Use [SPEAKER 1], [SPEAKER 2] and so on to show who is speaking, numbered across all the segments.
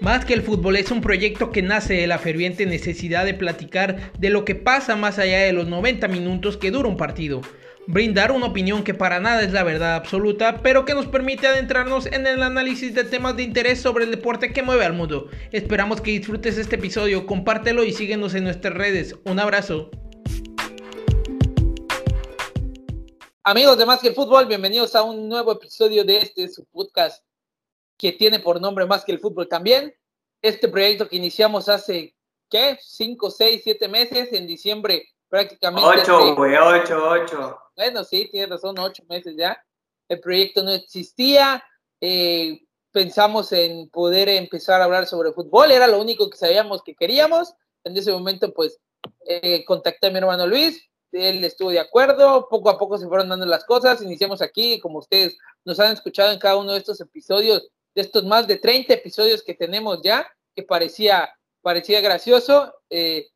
[SPEAKER 1] Más que el fútbol es un proyecto que nace de la ferviente necesidad de platicar de lo que pasa más allá de los 90 minutos que dura un partido. Brindar una opinión que para nada es la verdad absoluta, pero que nos permite adentrarnos en el análisis de temas de interés sobre el deporte que mueve al mundo. Esperamos que disfrutes este episodio, compártelo y síguenos en nuestras redes. Un abrazo. Amigos de Más que el Fútbol, bienvenidos a un nuevo episodio de este su podcast que tiene por nombre Más que el Fútbol también. Este proyecto que iniciamos hace, ¿qué? Cinco, seis, siete meses, en diciembre prácticamente.
[SPEAKER 2] Ocho, güey, ocho, ocho.
[SPEAKER 1] Bueno, sí, tiene razón, ocho meses ya. El proyecto no existía. Eh, pensamos en poder empezar a hablar sobre fútbol, era lo único que sabíamos que queríamos. En ese momento, pues, eh, contacté a mi hermano Luis, él estuvo de acuerdo, poco a poco se fueron dando las cosas, iniciamos aquí, como ustedes nos han escuchado en cada uno de estos episodios, de estos más de 30 episodios que tenemos ya, que parecía, parecía gracioso. Eh,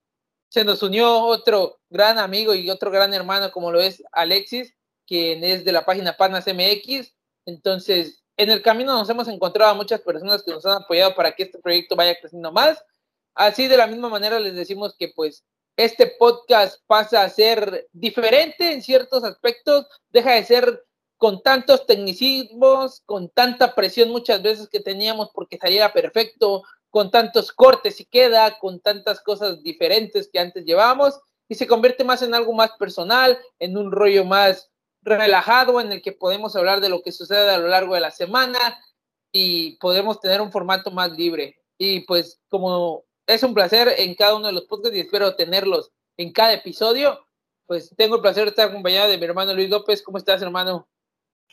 [SPEAKER 1] se nos unió otro gran amigo y otro gran hermano como lo es Alexis, quien es de la página Panas MX. Entonces, en el camino nos hemos encontrado a muchas personas que nos han apoyado para que este proyecto vaya creciendo más. Así de la misma manera les decimos que pues este podcast pasa a ser diferente en ciertos aspectos, deja de ser con tantos tecnicismos, con tanta presión muchas veces que teníamos porque saliera perfecto, con tantos cortes y queda, con tantas cosas diferentes que antes llevábamos, y se convierte más en algo más personal, en un rollo más relajado en el que podemos hablar de lo que sucede a lo largo de la semana y podemos tener un formato más libre. Y pues como es un placer en cada uno de los podcasts y espero tenerlos en cada episodio, pues tengo el placer de estar acompañado de mi hermano Luis López. ¿Cómo estás, hermano?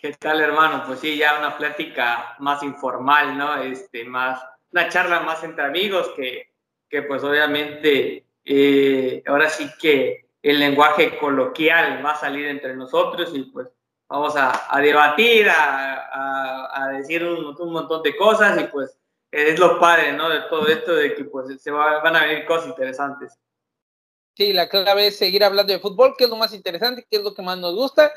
[SPEAKER 2] ¿Qué tal, hermano? Pues sí, ya una plática más informal, ¿no? Este, más, una charla más entre amigos que, que pues obviamente eh, ahora sí que el lenguaje coloquial va a salir entre nosotros y pues vamos a, a debatir, a, a, decir un, un, montón de cosas y pues es lo padre, ¿no? De todo esto, de que pues se va, van a venir cosas interesantes.
[SPEAKER 1] Sí, la clave es seguir hablando de fútbol, que es lo más interesante, que es lo que más nos gusta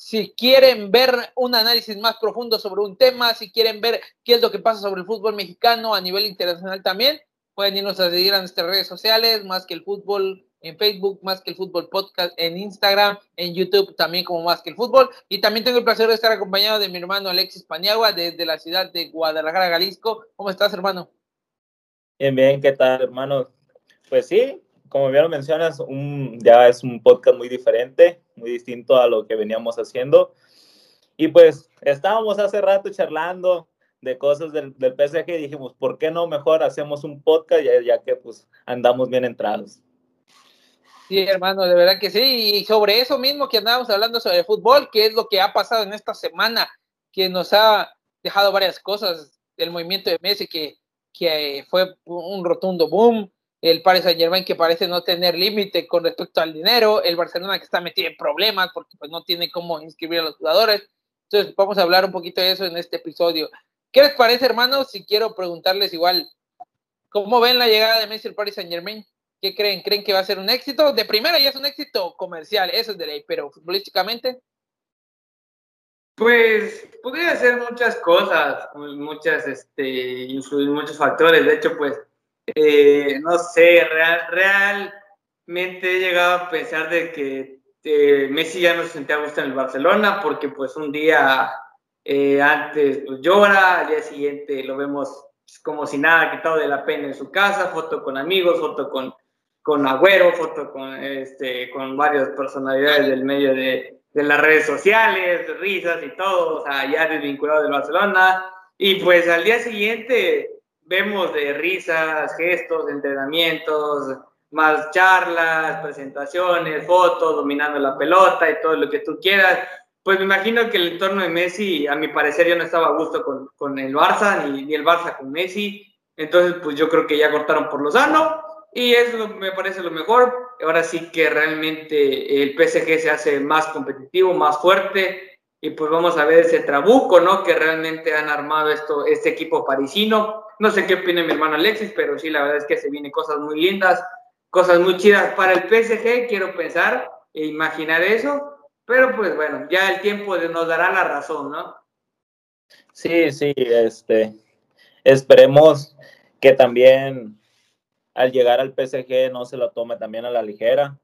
[SPEAKER 1] si quieren ver un análisis más profundo sobre un tema, si quieren ver qué es lo que pasa sobre el fútbol mexicano a nivel internacional también, pueden irnos a seguir a nuestras redes sociales, más que el fútbol en Facebook, más que el fútbol podcast en Instagram, en YouTube también como más que el fútbol. Y también tengo el placer de estar acompañado de mi hermano Alexis Paniagua desde la ciudad de Guadalajara, Jalisco. ¿Cómo estás, hermano?
[SPEAKER 3] Bien, bien, ¿qué tal, hermano? Pues sí, como bien lo mencionas, un, ya es un podcast muy diferente, muy distinto a lo que veníamos haciendo. Y pues estábamos hace rato charlando de cosas del, del PSG y dijimos, ¿por qué no mejor hacemos un podcast ya, ya que pues andamos bien entrados?
[SPEAKER 1] Sí, hermano, de verdad que sí. Y sobre eso mismo que andábamos hablando sobre el fútbol, que es lo que ha pasado en esta semana, que nos ha dejado varias cosas. El movimiento de Messi, que, que fue un rotundo boom el Paris Saint Germain que parece no tener límite con respecto al dinero, el Barcelona que está metido en problemas porque pues no tiene cómo inscribir a los jugadores. Entonces vamos a hablar un poquito de eso en este episodio. ¿Qué les parece, hermanos? Si quiero preguntarles igual, ¿cómo ven la llegada de Messi al Paris Saint Germain? ¿Qué creen? ¿Creen que va a ser un éxito? De primera ya es un éxito comercial, eso es de ley, pero futbolísticamente.
[SPEAKER 2] Pues podría ser muchas cosas, muchas, este, influir muchos factores. De hecho, pues eh, no sé, real, realmente he llegado a pensar de que eh, Messi ya no se sentía a gusto en el Barcelona porque pues un día eh, antes pues, llora, al día siguiente lo vemos como si nada quitado de la pena en su casa, foto con amigos, foto con, con Agüero, foto con, este, con varias personalidades del medio de, de las redes sociales, risas y todo, o sea, ya desvinculado del Barcelona. Y pues al día siguiente vemos de risas, gestos, entrenamientos, más charlas, presentaciones, fotos, dominando la pelota y todo lo que tú quieras. Pues me imagino que el entorno de Messi, a mi parecer, ya no estaba a gusto con, con el Barça, ni, ni, el Barça con Messi. Entonces, pues yo creo que ya cortaron por lo sano y eso me parece lo mejor. Ahora sí que realmente el PSG se hace más competitivo, más fuerte y pues vamos a ver ese trabuco, ¿no? Que realmente han armado esto, este equipo parisino. No sé qué opina mi hermano Alexis, pero sí, la verdad es que se vienen cosas muy lindas, cosas muy chidas para el PSG, quiero pensar e imaginar eso, pero pues bueno, ya el tiempo nos dará la razón, ¿no?
[SPEAKER 3] Sí, sí, este, esperemos que también al llegar al PSG no se lo tome también a la ligera,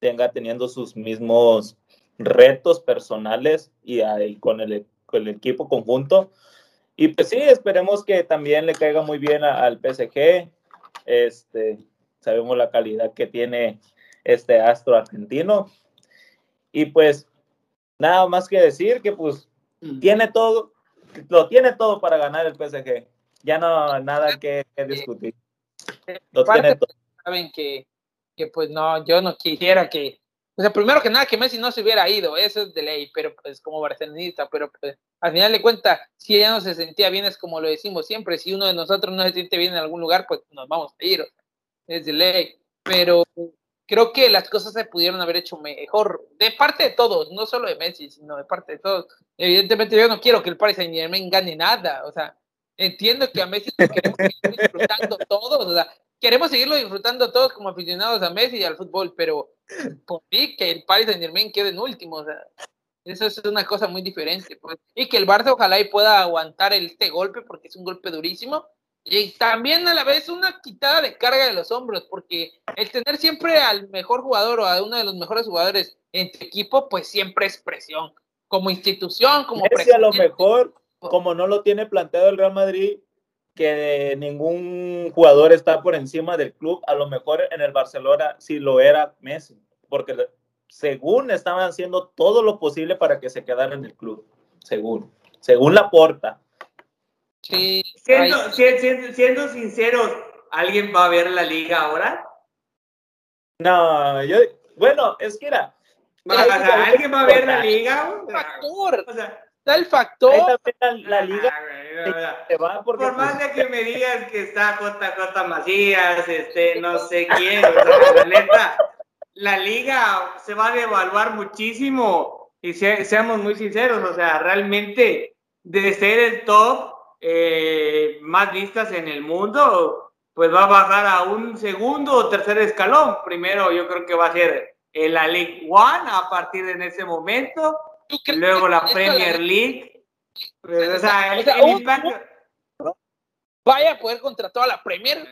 [SPEAKER 3] tenga teniendo sus mismos retos personales y ahí con el, con el equipo conjunto. Y pues sí, esperemos que también le caiga muy bien al PSG. Este, sabemos la calidad que tiene este astro argentino. Y pues nada más que decir que pues mm. tiene todo, lo tiene todo para ganar el PSG. Ya no nada que, discutir.
[SPEAKER 1] Lo tiene todo. Saben que, que pues no, yo no quisiera que, o sea, primero que nada que Messi no se hubiera ido, eso es de ley, pero pues como barcelonista, pero pues al final de cuentas, si ella no se sentía bien, es como lo decimos siempre, si uno de nosotros no se siente bien en algún lugar, pues nos vamos a ir, es de ley, pero creo que las cosas se pudieron haber hecho mejor, de parte de todos, no solo de Messi, sino de parte de todos. Evidentemente yo no quiero que el Paris Saint Germain gane nada, o sea, entiendo que a Messi lo queremos disfrutando todos, o sea, queremos seguirlo disfrutando todos como aficionados a Messi y al fútbol, pero por mí que el Paris Saint Germain quede en último, o sea, eso es una cosa muy diferente. Pues. Y que el Barça ojalá y pueda aguantar este golpe, porque es un golpe durísimo, y también a la vez una quitada de carga de los hombros, porque el tener siempre al mejor jugador o a uno de los mejores jugadores en tu equipo, pues siempre es presión. Como institución, como
[SPEAKER 3] presión. a lo mejor, como no lo tiene planteado el Real Madrid, que ningún jugador está por encima del club, a lo mejor en el Barcelona sí lo era Messi, porque según estaban haciendo todo lo posible para que se quedara en el club, según, según la porta
[SPEAKER 2] Siendo, siendo, sinceros, ¿alguien va a ver la liga ahora?
[SPEAKER 3] No, yo, bueno, es que era.
[SPEAKER 2] ¿Alguien va a ver la liga?
[SPEAKER 1] Factor. O sea, está el factor.
[SPEAKER 3] La, liga
[SPEAKER 2] va por más de que me digas que está JJ Macías, este, no sé quién, la neta, la liga se va a devaluar muchísimo y seamos muy sinceros, o sea, realmente de ser el top eh, más vistas en el mundo, pues va a bajar a un segundo o tercer escalón. Primero yo creo que va a ser la League One a partir de ese momento, luego la Premier League. Pues, o sea, el,
[SPEAKER 1] Vaya a poder contra toda la Premier.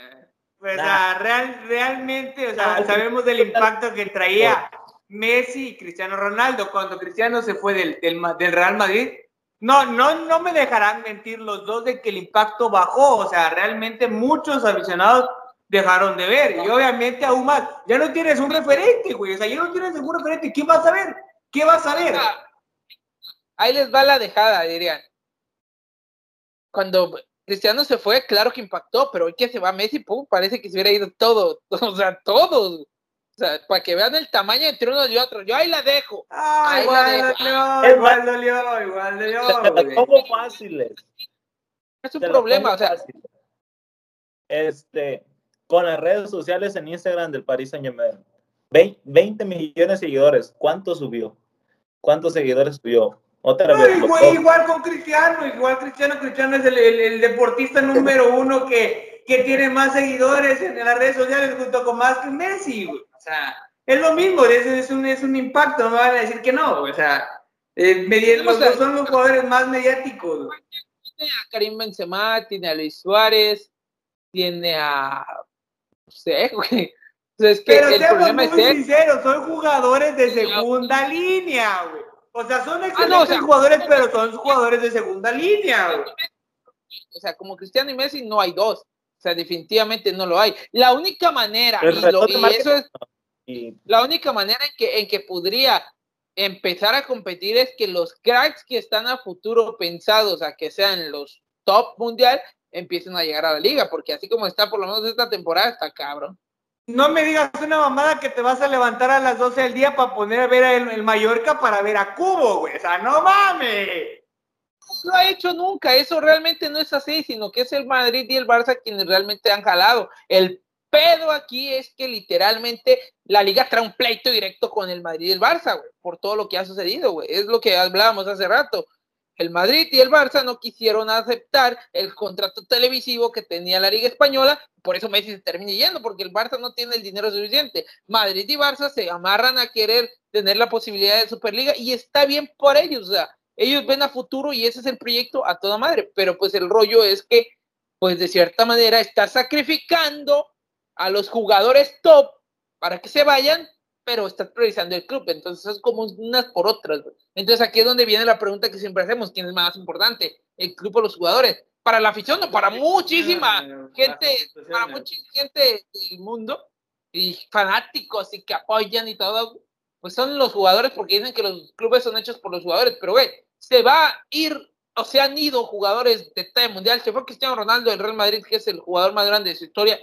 [SPEAKER 2] Pues, real, realmente, o sea, sabemos del impacto que traía Messi y Cristiano Ronaldo. Cuando Cristiano se fue del, del Real Madrid, no, no, no me dejarán mentir los dos de que el impacto bajó. O sea, realmente muchos aficionados dejaron de ver. Y obviamente aún más, ya no tienes un referente, güey. O sea, ya no tienes ningún referente. ¿Qué vas a ver? ¿Qué vas a ver?
[SPEAKER 1] Ahí les va la dejada, dirían. Cuando Cristiano se fue, claro que impactó, pero hoy que se va Messi, pum, parece que se hubiera ido todo. O sea, todos. O sea, para que vean el tamaño entre unos y otros. Yo ahí la dejo.
[SPEAKER 2] Ah, igual, Dolió, igual dolió, igual dolió,
[SPEAKER 3] ¿Cómo fáciles?
[SPEAKER 1] Es un problema, o sea.
[SPEAKER 3] Este, con las redes sociales en Instagram del Paris Saint Germain. 20 millones de seguidores. ¿Cuánto subió? ¿Cuántos seguidores subió?
[SPEAKER 2] Otra vez. Igual, con Cristiano, igual Cristiano, Cristiano es el, el deportista número uno que, que tiene más seguidores en las redes sociales junto con más que Messi, güey sea, es lo mismo, es, un, es un impacto, no van a decir que no, o sea, eh, los son los jugadores más mediáticos.
[SPEAKER 1] Tiene a Karim Benzema, tiene a Luis Suárez, tiene a, no sé, güey.
[SPEAKER 2] Entonces, que Pero el seamos muy sinceros, son jugadores de segunda línea, güey. O sea, son ah, excelentes jugadores, pero son jugadores de segunda línea, güey.
[SPEAKER 1] O sea, como Cristiano y Messi no hay dos. O sea, definitivamente no lo hay. La única manera, y, y eso es, la única manera en que, en que podría empezar a competir es que los cracks que están a futuro pensados a que sean los top mundial empiecen a llegar a la liga, porque así como está por lo menos esta temporada, está cabrón.
[SPEAKER 2] No me digas una mamada que te vas a levantar a las 12 del día para poner a ver el, Mallorca para ver a Cubo, güey. O sea, no mames.
[SPEAKER 1] No lo ha hecho nunca, eso realmente no es así, sino que es el Madrid y el Barça quienes realmente han jalado. El pedo aquí es que literalmente la liga trae un pleito directo con el Madrid y el Barça, güey, por todo lo que ha sucedido, güey. Es lo que hablábamos hace rato. El Madrid y el Barça no quisieron aceptar el contrato televisivo que tenía la Liga Española, por eso Messi se termina yendo, porque el Barça no tiene el dinero suficiente. Madrid y Barça se amarran a querer tener la posibilidad de Superliga y está bien por ellos, o sea, ellos ven a futuro y ese es el proyecto a toda madre, pero pues el rollo es que pues de cierta manera está sacrificando a los jugadores top para que se vayan, pero está priorizando el club. Entonces es como unas por otras. Entonces aquí es donde viene la pregunta que siempre hacemos, ¿quién es más importante? ¿El club o los jugadores? Para la afición o para muchísima gente, para mucha gente del mundo y fanáticos y que apoyan y todo, pues son los jugadores porque dicen que los clubes son hechos por los jugadores, pero güey, se va a ir o se han ido jugadores de talla mundial, se fue Cristiano Ronaldo del Real Madrid, que es el jugador más grande de su historia,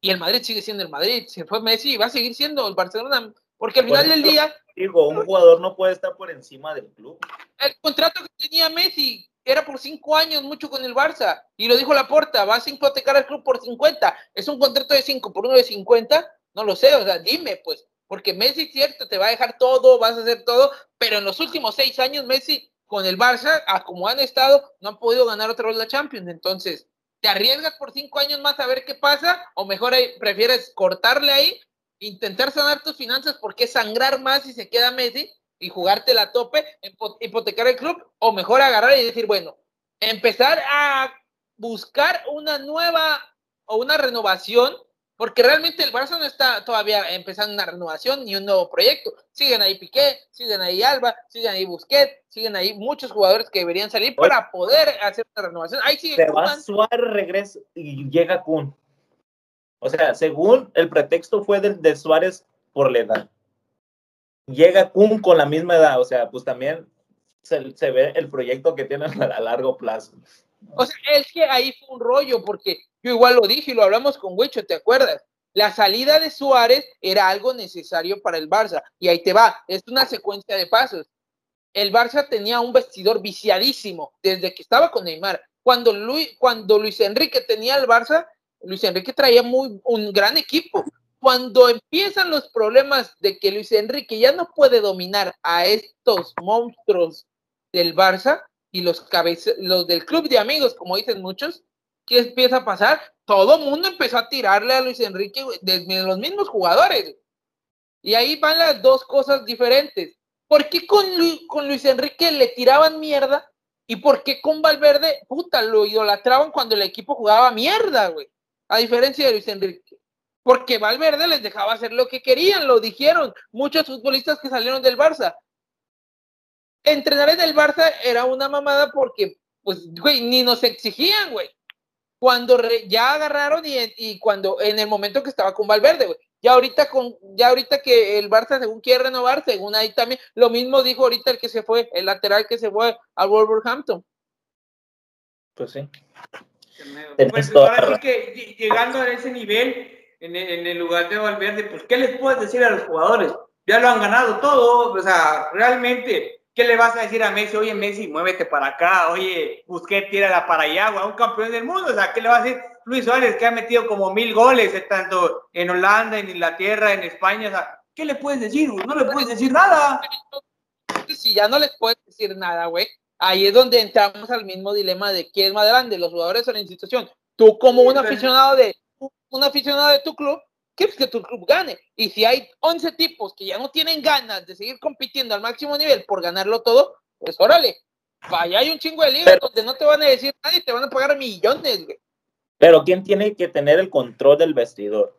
[SPEAKER 1] y el Madrid sigue siendo el Madrid, se fue Messi y va a seguir siendo el Barcelona, porque al final del día...
[SPEAKER 3] Digo, un jugador no puede estar por encima del club.
[SPEAKER 1] El contrato que tenía Messi era por cinco años, mucho con el Barça, y lo dijo Laporta, vas a hipotecar al club por 50, es un contrato de cinco por uno de 50, no lo sé, o sea, dime pues, porque Messi, cierto, te va a dejar todo, vas a hacer todo, pero en los últimos seis años Messi con el Barça, a como han estado, no han podido ganar otra vez la Champions. Entonces, ¿te arriesgas por cinco años más a ver qué pasa? ¿O mejor prefieres cortarle ahí, intentar sanar tus finanzas porque sangrar más si se queda Messi y jugarte la tope, hipotecar el club? ¿O mejor agarrar y decir, bueno, empezar a buscar una nueva o una renovación porque realmente el Barça no está todavía empezando una renovación ni un nuevo proyecto. Siguen ahí Piqué, siguen ahí Alba, siguen ahí Busquets, siguen ahí muchos jugadores que deberían salir para poder hacer una renovación. Ahí sigue
[SPEAKER 3] Se va Suárez, regresa y llega Kun. O sea, según el pretexto fue del de Suárez por la edad. Llega Kun con la misma edad, o sea, pues también se, se ve el proyecto que tienen a largo plazo.
[SPEAKER 1] O sea, es que ahí fue un rollo, porque yo igual lo dije y lo hablamos con Huicho, ¿te acuerdas? La salida de Suárez era algo necesario para el Barça. Y ahí te va, es una secuencia de pasos. El Barça tenía un vestidor viciadísimo desde que estaba con Neymar. Cuando Luis, cuando Luis Enrique tenía el Barça, Luis Enrique traía muy, un gran equipo. Cuando empiezan los problemas de que Luis Enrique ya no puede dominar a estos monstruos del Barça, y los, los del club de amigos, como dicen muchos, ¿qué empieza a pasar? Todo mundo empezó a tirarle a Luis Enrique desde los mismos jugadores. Y ahí van las dos cosas diferentes. ¿Por qué con, con Luis Enrique le tiraban mierda? ¿Y por qué con Valverde, puta, lo idolatraban cuando el equipo jugaba mierda, güey? A diferencia de Luis Enrique. Porque Valverde les dejaba hacer lo que querían, lo dijeron muchos futbolistas que salieron del Barça entrenar en el Barça era una mamada porque, pues, güey, ni nos exigían, güey. Cuando ya agarraron y, cuando en el momento que estaba con Valverde, güey. Ya ahorita con, ya ahorita que el Barça según quiere renovar, según ahí también, lo mismo dijo ahorita el que se fue, el lateral que se fue al Wolverhampton.
[SPEAKER 3] Pues sí.
[SPEAKER 2] Pues ahora sí que llegando a ese nivel, en el, en el lugar de Valverde, pues, ¿qué les puedes decir a los jugadores? Ya lo han ganado todo, o sea, realmente ¿Qué le vas a decir a Messi? Oye, Messi, muévete para acá. Oye, Busquets, tírala para allá, a un campeón del mundo. O sea, ¿qué le va a decir Luis Suárez, que ha metido como mil goles, eh, tanto en Holanda, en Inglaterra, en España? O sea, ¿qué le puedes decir? No le puedes decir nada.
[SPEAKER 1] Si ya no les puedes decir nada, güey, ahí es donde entramos al mismo dilema de quién es más grande, los jugadores o la institución. Tú como un aficionado de un aficionado de tu club, quieres que tu club gane. Y si hay 11 tipos que ya no tienen ganas de seguir compitiendo al máximo nivel por ganarlo todo, pues órale, vaya, hay un chingo de libros donde no te van a decir nada y te van a pagar millones,
[SPEAKER 3] Pero ¿quién tiene que tener el control del vestidor?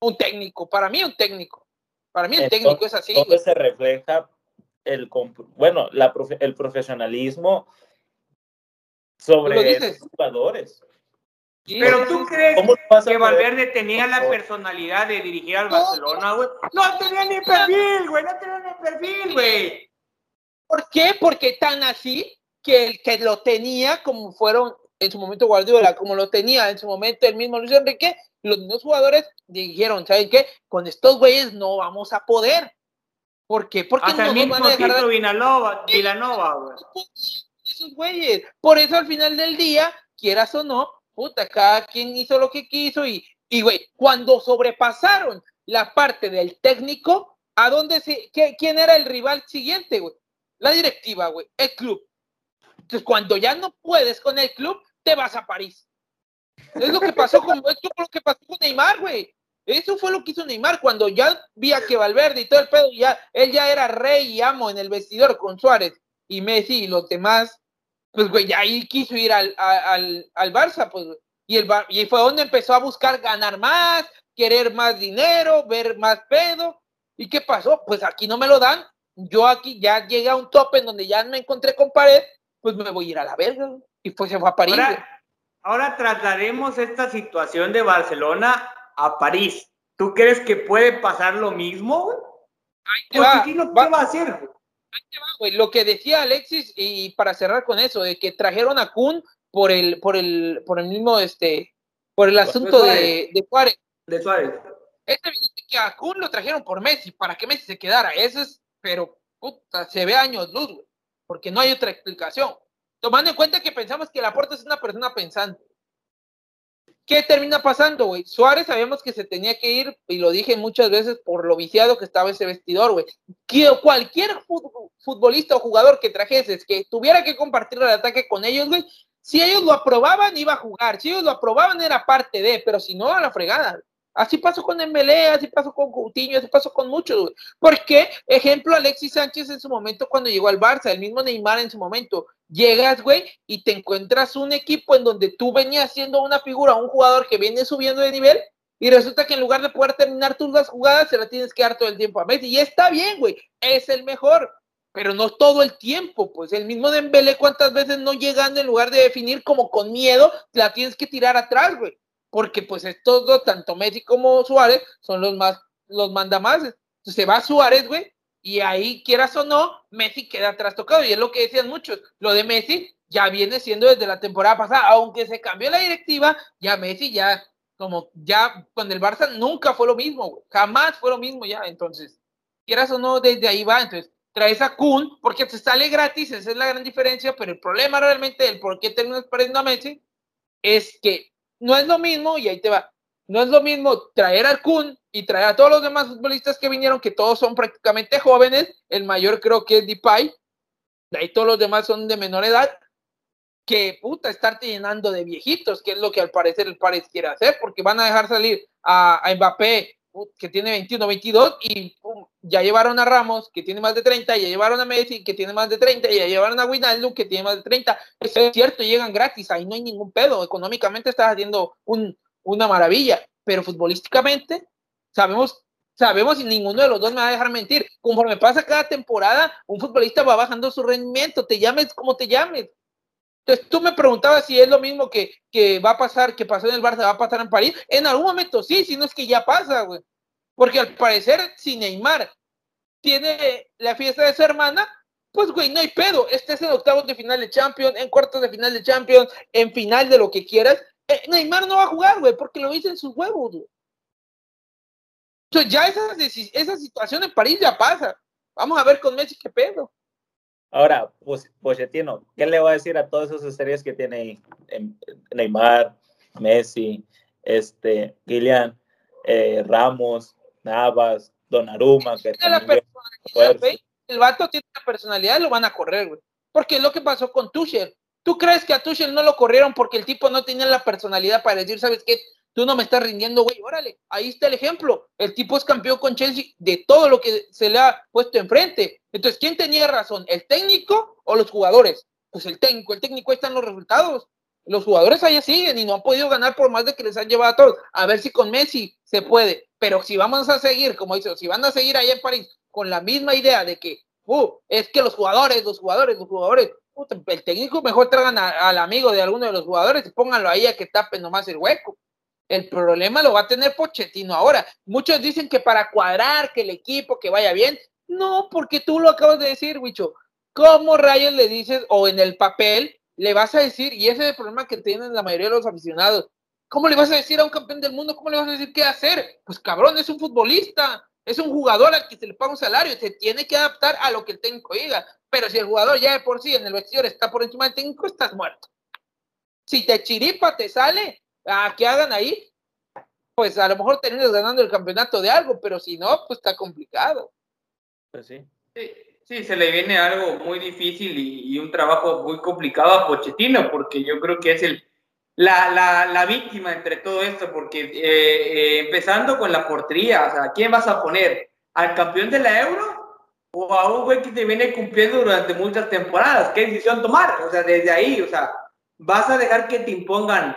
[SPEAKER 1] Un técnico, para mí un técnico. Para mí el técnico es así.
[SPEAKER 3] ¿Dónde se refleja el, bueno, la, el profesionalismo sobre los jugadores?
[SPEAKER 2] Pero tú crees que Valverde tenía la personalidad de dirigir al Barcelona, güey. No tenía ni perfil, güey. No tenía ni perfil, güey.
[SPEAKER 1] ¿Por qué? Porque tan así que el que lo tenía, como fueron en su momento Guardiola, como lo tenía en su momento el mismo Luis Enrique, los mismos jugadores dijeron, ¿saben qué? Con estos güeyes no vamos a poder. ¿Por qué? Porque
[SPEAKER 2] Hasta no el mismo van a dejar Villanova, güey.
[SPEAKER 1] Esos güeyes. Por eso al final del día, quieras o no, puta, cada quien hizo lo que quiso y, y güey, cuando sobrepasaron la parte del técnico, ¿a dónde se, qué, quién era el rival siguiente, güey? La directiva, güey, el club. Entonces, cuando ya no puedes con el club, te vas a París. Es lo que pasó con, es lo que pasó con Neymar, güey. Eso fue lo que hizo Neymar cuando ya vi que Valverde y todo el pedo, ya, él ya era rey y amo en el vestidor con Suárez y Messi y los demás pues, güey, ahí quiso ir al, al, al Barça, pues, y, el, y fue donde empezó a buscar ganar más, querer más dinero, ver más pedo. ¿Y qué pasó? Pues aquí no me lo dan. Yo aquí ya llegué a un tope en donde ya me encontré con pared, pues me voy a ir a la verga. Y pues se fue a París.
[SPEAKER 2] Ahora, ahora trasladaremos esta situación de Barcelona a París. ¿Tú crees que puede pasar lo mismo? ¿Qué va, va a hacer?
[SPEAKER 1] Lo que decía Alexis, y para cerrar con eso, de que trajeron a Kun por el, por el, por el mismo, este, por el asunto de, de Juárez.
[SPEAKER 2] De Suárez.
[SPEAKER 1] Es evidente que a Kun lo trajeron por Messi, para que Messi se quedara. Eso es, pero puta, se ve años luz, güey, porque no hay otra explicación. Tomando en cuenta que pensamos que Laporta es una persona pensante. ¿Qué termina pasando, güey? Suárez sabemos que se tenía que ir, y lo dije muchas veces, por lo viciado que estaba ese vestidor, güey. Cualquier futbolista o jugador que trajeses, que tuviera que compartir el ataque con ellos, güey, si ellos lo aprobaban, iba a jugar. Si ellos lo aprobaban, era parte de, pero si no, a la fregada. Así pasó con Dembélé, así pasó con Coutinho, así pasó con muchos, güey. Porque, ejemplo, Alexis Sánchez en su momento cuando llegó al Barça, el mismo Neymar en su momento, llegas, güey, y te encuentras un equipo en donde tú venías siendo una figura, un jugador que viene subiendo de nivel, y resulta que en lugar de poder terminar tus las jugadas, se la tienes que dar todo el tiempo a Messi. Y está bien, güey, es el mejor, pero no todo el tiempo, pues el mismo Dembélé cuántas veces no llegando en lugar de definir como con miedo, la tienes que tirar atrás, güey. Porque pues estos dos, tanto Messi como Suárez, son los más, los mandamases. Entonces se va Suárez, güey, y ahí, quieras o no, Messi queda trastocado. Y es lo que decían muchos. Lo de Messi ya viene siendo desde la temporada pasada. Aunque se cambió la directiva, ya Messi ya, como ya con el Barça nunca fue lo mismo. Jamás fue lo mismo ya. Entonces, quieras o no, desde ahí va. Entonces, traes a Kun porque te sale gratis. Esa es la gran diferencia. Pero el problema realmente del por qué terminas perdiendo a Messi es que no es lo mismo, y ahí te va. No es lo mismo traer al Kun y traer a todos los demás futbolistas que vinieron, que todos son prácticamente jóvenes, el mayor creo que es Depay, de ahí todos los demás son de menor edad, que puta, estarte llenando de viejitos, que es lo que al parecer el Paris quiere hacer, porque van a dejar salir a, Mbappé, que tiene 21, 22, y ya llevaron a Ramos, que tiene más de 30, ya llevaron a Messi, que tiene más de 30, y ya llevaron a Wijnaldum, que tiene más de 30. es cierto, llegan gratis, ahí no hay ningún pedo, económicamente estás haciendo un, una maravilla, pero futbolísticamente Sabemos, sabemos y ninguno de los dos me va a dejar mentir. Conforme pasa cada temporada, un futbolista va bajando su rendimiento, te llames como te llames. Entonces tú me preguntabas si es lo mismo que, que va a pasar, que pasó en el Barça, va a pasar en París. En algún momento sí, si no es que ya pasa, güey. Porque al parecer, si Neymar tiene la fiesta de su hermana, pues, güey, no hay pedo. Este es el octavo de final de Champions, en cuartos de final de Champions, en final de lo que quieras. Eh, Neymar no va a jugar, güey, porque lo hizo en sus huevos, güey ya esa, esa situación en París ya pasa. Vamos a ver con Messi qué pedo.
[SPEAKER 3] Ahora, pues, Pochettino, ¿qué le va a decir a todas esas estrellas que tiene Neymar, Messi, este, Kylian, eh, Ramos, Navas, Donnarumma? Que
[SPEAKER 1] el vato tiene la personalidad, lo van a correr, güey. Porque es lo que pasó con Tuchel. ¿Tú crees que a Tuchel no lo corrieron porque el tipo no tenía la personalidad para decir, ¿sabes qué? Tú no me estás rindiendo, güey, órale, ahí está el ejemplo. El tipo es campeón con Chelsea de todo lo que se le ha puesto enfrente. Entonces, ¿quién tenía razón? ¿El técnico o los jugadores? Pues el técnico, el técnico están los resultados. Los jugadores allá siguen y no han podido ganar por más de que les han llevado a todos. A ver si con Messi se puede. Pero si vamos a seguir, como dice, si van a seguir allá en París con la misma idea de que, uh, es que los jugadores, los jugadores, los jugadores, el técnico mejor traigan al amigo de alguno de los jugadores y pónganlo ahí a que tapen nomás el hueco. El problema lo va a tener Pochettino ahora. Muchos dicen que para cuadrar, que el equipo, que vaya bien. No, porque tú lo acabas de decir, Wicho. ¿Cómo rayos le dices, o en el papel, le vas a decir, y ese es el problema que tienen la mayoría de los aficionados, ¿cómo le vas a decir a un campeón del mundo, cómo le vas a decir qué hacer? Pues cabrón, es un futbolista, es un jugador al que se le paga un salario, se tiene que adaptar a lo que el técnico diga. Pero si el jugador ya de por sí en el vestidor está por encima del técnico, estás muerto. Si te chiripa, te sale, a que hagan ahí, pues a lo mejor terminas ganando el campeonato de algo, pero si no, pues está complicado.
[SPEAKER 2] Pues sí. sí. se le viene algo muy difícil y, un trabajo muy complicado a Pochettino, porque yo creo que es el, la, la, la víctima entre todo esto, porque eh, eh, empezando con la portería, o sea, ¿quién vas a poner? ¿Al campeón de la Euro o a un güey que te viene cumpliendo durante muchas temporadas. ¿Qué decisión tomar? O sea, desde ahí, o sea, ¿vas a dejar que te impongan?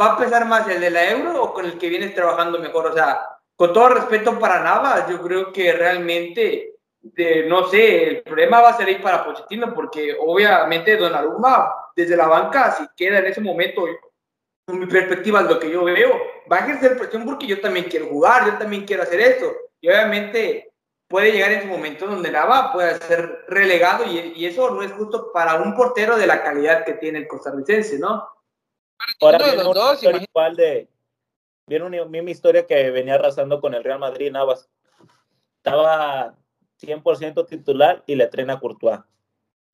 [SPEAKER 2] ¿Va a pesar más el de la euro o con el que vienes trabajando mejor? O sea, con todo respeto para Navas, yo creo que realmente, de, no sé, el problema va a ser ahí para Pochettino, porque obviamente Donnarumma, desde la banca, si queda en ese momento, en mi perspectiva, lo que yo veo, va a ejercer presión porque yo también quiero jugar, yo también quiero hacer esto. Y obviamente puede llegar en su momento donde Nava pueda ser relegado y, eso no es justo para un portero de la calidad que tiene el costarricense, ¿no?
[SPEAKER 3] Ahora viene una dos, igual de viene una misma historia que venía arrasando con el Real Madrid Navas. Estaba 100% titular y le trena a Courtois.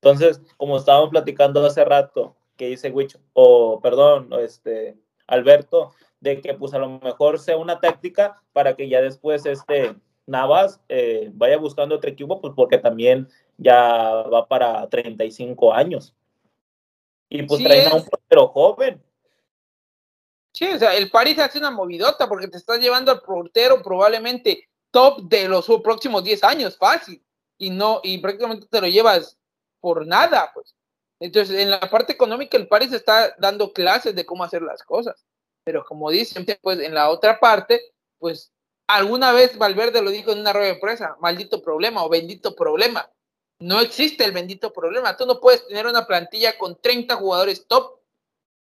[SPEAKER 3] Entonces, como estábamos platicando hace rato, que dice Wich, o perdón, este Alberto, de que pues a lo mejor sea una táctica para que ya después este Navas eh, vaya buscando otro equipo, pues porque también ya va para 35 años. Y pues trae a un portero joven.
[SPEAKER 1] Sí, o sea, el París hace una movidota porque te estás llevando al portero probablemente top de los próximos 10 años, fácil. Y no, y prácticamente te lo llevas por nada, pues. Entonces, en la parte económica, el París está dando clases de cómo hacer las cosas. Pero como dicen, pues en la otra parte, pues alguna vez Valverde lo dijo en una rueda de prensa, maldito problema o bendito problema. No existe el bendito problema. Tú no puedes tener una plantilla con 30 jugadores top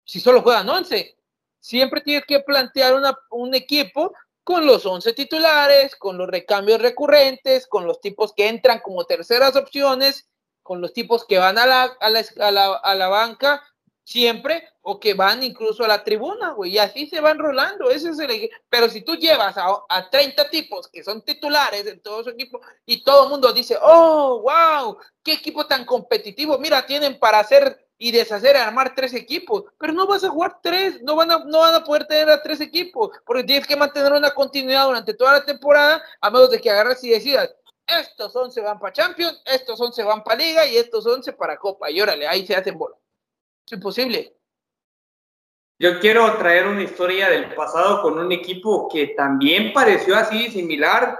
[SPEAKER 1] si solo juegan 11 siempre tienes que plantear un equipo con los 11 titulares, con los recambios recurrentes, con los tipos que entran como terceras opciones, con los tipos que van a la, a la, a la, banca siempre o que van incluso a la tribuna, güey, y así se van rolando. Ese es el, pero si tú llevas a, a 30 tipos que son titulares en todo su equipo y todo el mundo dice, oh, wow, qué equipo tan competitivo, mira, tienen para hacer y deshacer, armar tres equipos, pero no vas a jugar tres, no van a, no van a poder tener a tres equipos, porque tienes que mantener una continuidad durante toda la temporada, a menos de que agarres y decidas, estos 11 van para Champions, estos 11 van para Liga y estos 11 para Copa, y órale, ahí se hacen bola. Es imposible.
[SPEAKER 2] Yo quiero traer una historia del pasado con un equipo que también pareció así, similar.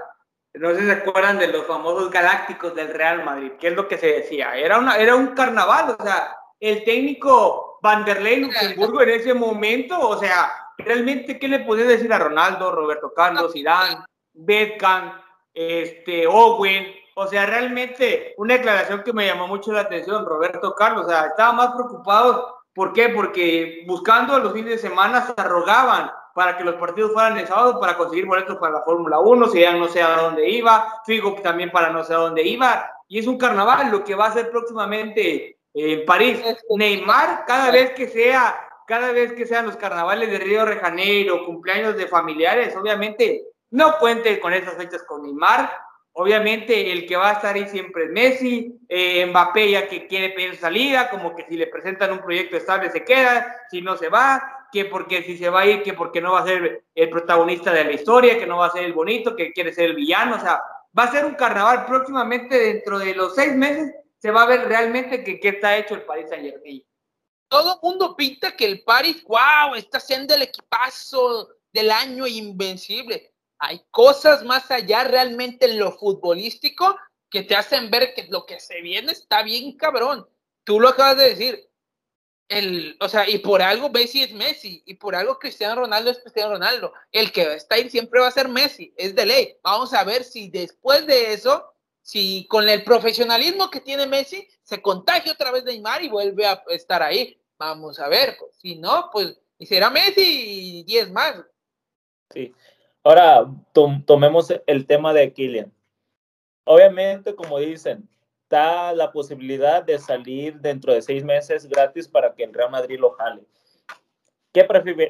[SPEAKER 2] No sé si se acuerdan de los famosos galácticos del Real Madrid, que es lo que se decía. Era, una, era un carnaval, o sea, el técnico Vanderlei Luxemburgo en ese momento, o sea, realmente, ¿qué le podía decir a Ronaldo, Roberto Carlos, Zidane, Beckham, este, Owen? O sea, realmente una declaración que me llamó mucho la atención, Roberto Carlos, o sea, estaba más preocupado, ¿por qué? Porque buscando los fines de semana se arrogaban para que los partidos fueran el sábado para conseguir boletos para la Fórmula 1, si ya no sé a dónde iba, Figo también para no sé a dónde iba, y es un carnaval lo que va a ser próximamente en París. Neymar, cada vez que sea, cada vez que sean los carnavales de Río de Janeiro, cumpleaños de familiares, obviamente no cuente con esas fechas con Neymar. Obviamente el que va a estar ahí siempre es Messi, eh, Mbappé ya que quiere pedir salida, como que si le presentan un proyecto estable se queda, si no se va, que porque si se va a que porque no va a ser el protagonista de la historia, que no va a ser el bonito, que quiere ser el villano, o sea, va a ser un carnaval próximamente dentro de los seis meses, se va a ver realmente que qué está hecho el Paris Saint Germain.
[SPEAKER 1] Todo mundo pinta que el Paris, wow, está siendo el equipazo del año invencible. Hay cosas más allá realmente en lo futbolístico que te hacen ver que lo que se viene está bien cabrón. Tú lo acabas de decir. El, o sea, y por algo Messi es Messi, y por algo Cristiano Ronaldo es Cristiano Ronaldo. El que va a estar siempre va a ser Messi, es de ley. Vamos a ver si después de eso si con el profesionalismo que tiene Messi se contagia otra vez Neymar y vuelve a estar ahí. Vamos a ver, pues, si no, pues y será Messi y 10 más.
[SPEAKER 3] Sí. Ahora tomemos el tema de Kylian. Obviamente, como dicen, está la posibilidad de salir dentro de seis meses gratis para que el Real Madrid lo jale. ¿Qué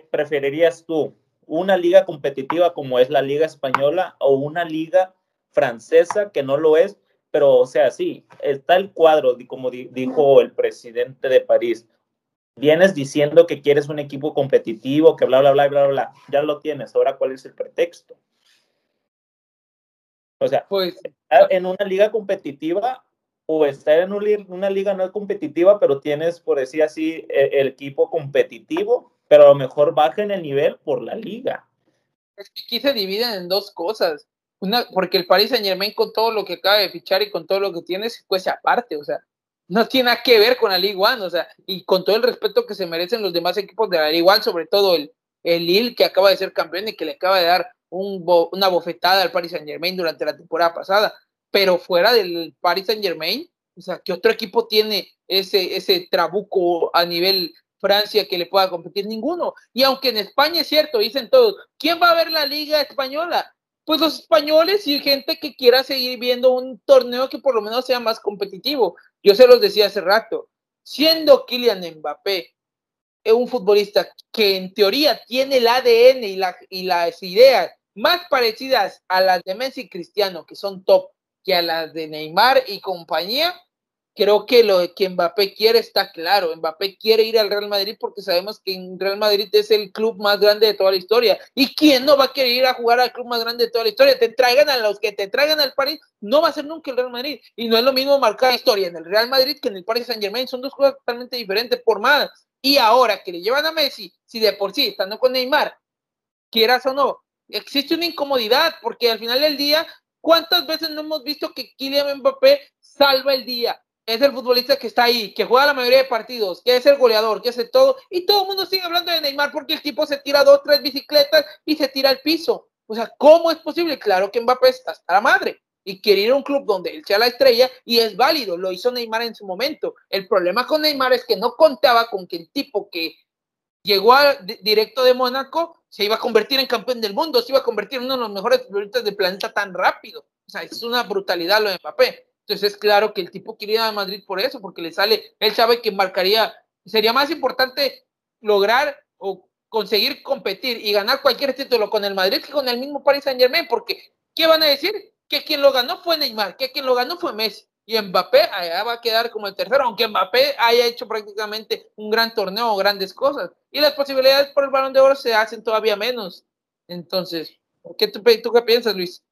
[SPEAKER 3] preferirías tú? ¿Una liga competitiva como es la Liga Española o una liga francesa, que no lo es, pero o sea, sí, está el cuadro, como dijo el presidente de París. Vienes diciendo que quieres un equipo competitivo, que bla, bla, bla, bla, bla, ya lo tienes. Ahora, ¿cuál es el pretexto? O sea, pues, en una liga competitiva o estar en una liga no competitiva, pero tienes, por decir así, el, el equipo competitivo, pero a lo mejor baja en el nivel por la liga.
[SPEAKER 1] Es que aquí se dividen en dos cosas una, porque el Paris Saint Germain con todo lo que acaba de fichar y con todo lo que tiene se cuece aparte, o sea, no tiene nada que ver con la Ligue One, o sea, y con todo el respeto que se merecen los demás equipos de la Ligue One, sobre todo el, el Lille que acaba de ser campeón y que le acaba de dar un una bofetada al Paris Saint Germain durante la temporada pasada, pero fuera del Paris Saint Germain, o sea, ¿qué otro equipo tiene ese, ese trabuco a nivel Francia que le pueda competir? Ninguno. Y aunque en España es cierto, dicen todos, ¿quién va a ver la liga española? Pues los españoles y gente que quiera seguir viendo un torneo que por lo menos sea más competitivo. Yo se los decía hace rato, siendo Kylian Mbappé un futbolista que en teoría tiene el ADN y, la, y las ideas más parecidas a las de Messi y Cristiano, que son top, que a las de Neymar y compañía, creo que lo que Mbappé quiere está claro. Mbappé quiere ir al Real Madrid porque sabemos que en Real Madrid es el club más grande de toda la historia. ¿Y quién no va a querer ir a jugar al club más grande de toda la historia? Te traigan a los que te traigan al París, no va a ser nunca el Real Madrid. Y no es lo mismo marcar historia en el Real Madrid que en el Paris Saint Germain. Son dos cosas totalmente diferentes por más. Y ahora que le llevan a Messi, si de por sí, estando con Neymar, quieras o no, existe una incomodidad porque al final del día, ¿cuántas veces no hemos visto que Kylian Mbappé salva el día? Es el futbolista que está ahí, que juega la mayoría de partidos, que es el goleador, que hace todo, y todo el mundo sigue hablando de Neymar porque el tipo se tira dos, tres bicicletas y se tira al piso. O sea, ¿cómo es posible? Claro que Mbappé está hasta la madre y quiere ir a un club donde él sea la estrella y es válido, lo hizo Neymar en su momento. El problema con Neymar es que no contaba con que el tipo que llegó directo de Mónaco se iba a convertir en campeón del mundo, se iba a convertir en uno de los mejores futbolistas del planeta tan rápido. O sea, es una brutalidad lo de Mbappé. Entonces es claro que el tipo quiere ir a Madrid por eso, porque le sale, él sabe que marcaría, sería más importante lograr o conseguir competir y ganar cualquier título con el Madrid que con el mismo Paris Saint Germain, porque ¿qué van a decir? Que quien lo ganó fue Neymar, que quien lo ganó fue Messi. Y Mbappé allá va a quedar como el tercero, aunque Mbappé haya hecho prácticamente un gran torneo o grandes cosas. Y las posibilidades por el balón de oro se hacen todavía menos. Entonces, ¿qué tú, tú qué piensas, Luis?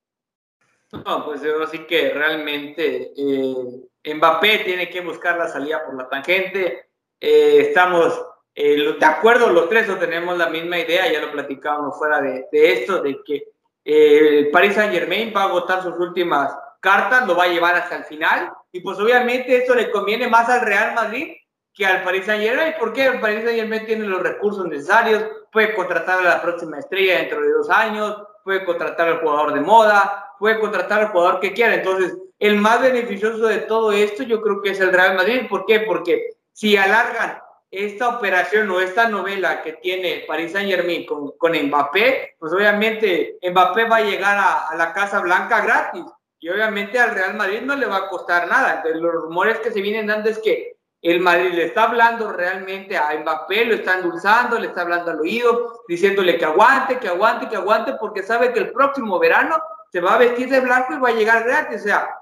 [SPEAKER 2] No, pues yo sí que realmente eh, Mbappé tiene que buscar la salida por la tangente. Eh, estamos eh, de acuerdo los tres tenemos la misma idea, ya lo platicábamos fuera de, esto, de que el Paris Saint Germain va a agotar sus últimas cartas, lo va a llevar hasta el final y pues obviamente esto le conviene más al Real Madrid que al Paris Saint Germain, porque el Paris Saint Germain tiene los recursos necesarios, puede contratar a la próxima estrella dentro de dos años, puede contratar al jugador de moda, puede contratar al jugador que quiera. Entonces, el más beneficioso de todo esto yo creo que es el Real Madrid. ¿Por qué? Porque si alargan esta operación o esta novela que tiene Paris Saint Germain con, con Mbappé, pues obviamente Mbappé va a llegar a, a, la Casa Blanca gratis y obviamente al Real Madrid no le va a costar nada. Entonces los rumores que se vienen dando es que el Madrid le está hablando realmente a Mbappé, lo está endulzando, le está hablando al oído, diciéndole que aguante, que aguante, que aguante, porque sabe que el próximo verano se va a vestir de blanco y va a llegar gratis. O sea,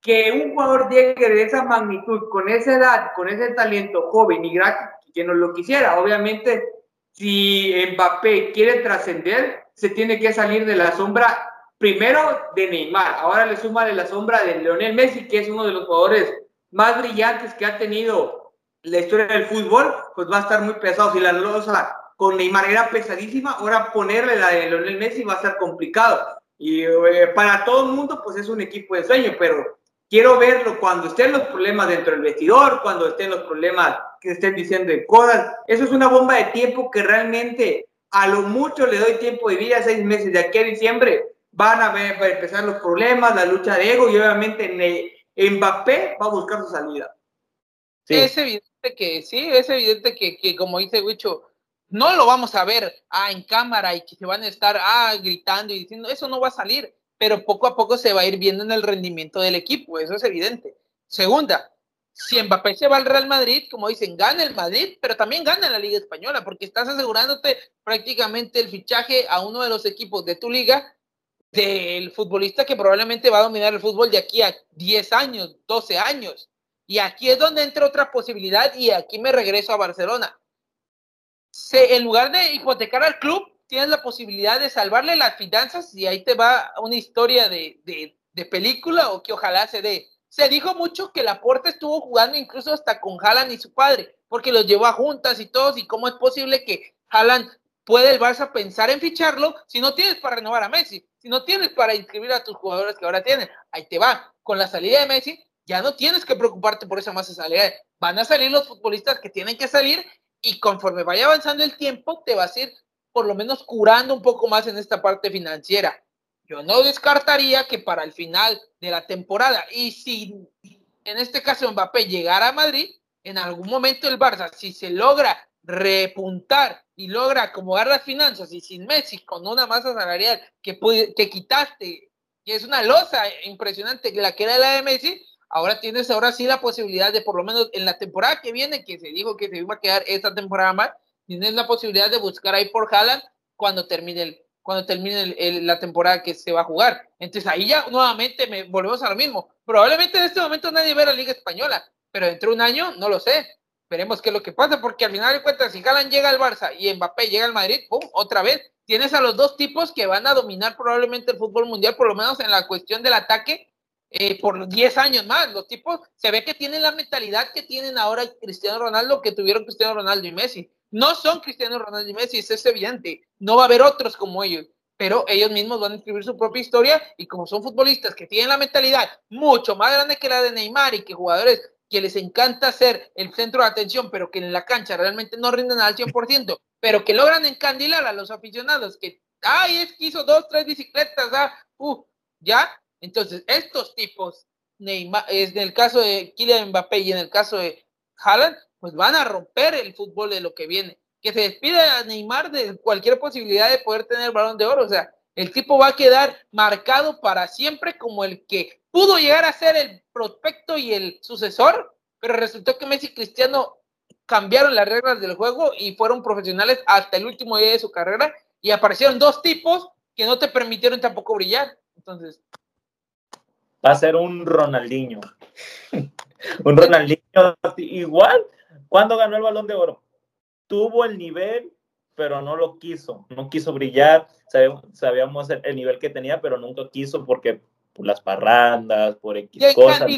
[SPEAKER 2] que un jugador llegue de esa magnitud, con esa edad, con ese talento joven y gratis, que no lo quisiera. Obviamente, si Mbappé quiere trascender, se tiene que salir de la sombra primero de Neymar, ahora le suma de la sombra de Leonel Messi, que es uno de los jugadores más brillantes que ha tenido la historia del fútbol, pues va a estar muy pesado. Si la losa con Neymar era pesadísima, ahora ponerle la de Leonel Messi va a ser complicado. Y eh, para todo el mundo, pues es un equipo de sueño, pero quiero verlo cuando estén los problemas dentro del vestidor, cuando estén los problemas que estén diciendo de cosas. Eso es una bomba de tiempo que realmente a lo mucho le doy tiempo de vida, seis meses de aquí a diciembre, van a, ver, a empezar los problemas, la lucha de ego y obviamente Mbappé va a buscar su salida.
[SPEAKER 1] Es evidente que sí, es evidente que, que como dice Wicho, no lo vamos a ver ah, en cámara y que se van a estar ah, gritando y diciendo, eso no va a salir, pero poco a poco se va a ir viendo en el rendimiento del equipo, eso es evidente. Segunda, si Mbappé se va al Real Madrid, como dicen, gana el Madrid, pero también gana la Liga Española, porque estás asegurándote prácticamente el fichaje a uno de los equipos de tu liga del futbolista que probablemente va a dominar el fútbol de aquí a 10 años, 12 años. Y aquí es donde entra otra posibilidad y aquí me regreso a Barcelona en lugar de hipotecar al club, tienes la posibilidad de salvarle las finanzas y ahí te va una historia de, película o que ojalá se dé. Se dijo mucho que Laporte estuvo jugando incluso hasta con Haaland y su padre, porque los llevó a juntas y todos, y cómo es posible que Haaland puede el Barça pensar en ficharlo si no tienes para renovar a Messi. No tienes para inscribir a tus jugadores que ahora tienen, ahí te va. Con la salida de Messi, ya no tienes que preocuparte por esa masa salarial. Van a salir los futbolistas que tienen que salir y conforme vaya avanzando el tiempo, te vas a ir por lo menos curando un poco más en esta parte financiera. Yo no descartaría que para el final de la temporada, y si en este caso Mbappé llegara a Madrid, en algún momento el Barça, si se logra repuntar y logra acomodar las finanzas y sin Messi con una masa salarial que, que quitaste, que es una losa impresionante la que era la de Messi, ahora tienes ahora sí la posibilidad de por lo menos en la temporada que viene, que se dijo que se iba a quedar esta temporada más, tienes la posibilidad de buscar ahí por Haaland cuando termine el, cuando termine la temporada que se va a jugar. Entonces ahí ya nuevamente me, volvemos a lo mismo. Probablemente en este momento nadie ve la Liga Española, pero dentro de un año no lo sé. Veremos qué es lo que pasa, porque al final de cuentas, si Haaland llega al Barça y Mbappé llega al Madrid, ¡pum! otra vez, tienes a los dos tipos que van a dominar probablemente el fútbol mundial, por lo menos en la cuestión del ataque, eh, por 10 años más. Los tipos se ve que tienen la mentalidad que tienen ahora Cristiano Ronaldo, que tuvieron Cristiano Ronaldo y Messi. No son Cristiano Ronaldo y Messi, eso es evidente. No va a haber otros como ellos, pero ellos mismos van a escribir su propia historia y como son futbolistas que tienen la mentalidad mucho más grande que la de Neymar y que jugadores que les encanta ser el centro de atención, pero que en la cancha realmente no rinden al 100%, pero que logran encandilar a los aficionados, que, ay, es que hizo dos, tres bicicletas, ah, uh, ya. Entonces, estos tipos, Neymar, es en el caso de Kylian Mbappé y en el caso de Haaland, pues van a romper el fútbol de lo que viene. Que se despide a Neymar de cualquier posibilidad de poder tener balón de oro. O sea, el tipo va a quedar marcado para siempre como el que pudo llegar a ser el prospecto y el sucesor, pero resultó que Messi y Cristiano cambiaron las reglas del juego y fueron profesionales hasta el último día de su carrera y aparecieron dos tipos que no te permitieron tampoco brillar. Entonces.
[SPEAKER 3] Va a ser un Ronaldinho. un Ronaldinho igual ¿Cuándo ganó el balón de oro? Tuvo el nivel, pero no lo quiso. No quiso brillar. Sabíamos, el, nivel que tenía, pero nunca quiso porque por las parrandas, por X cosas.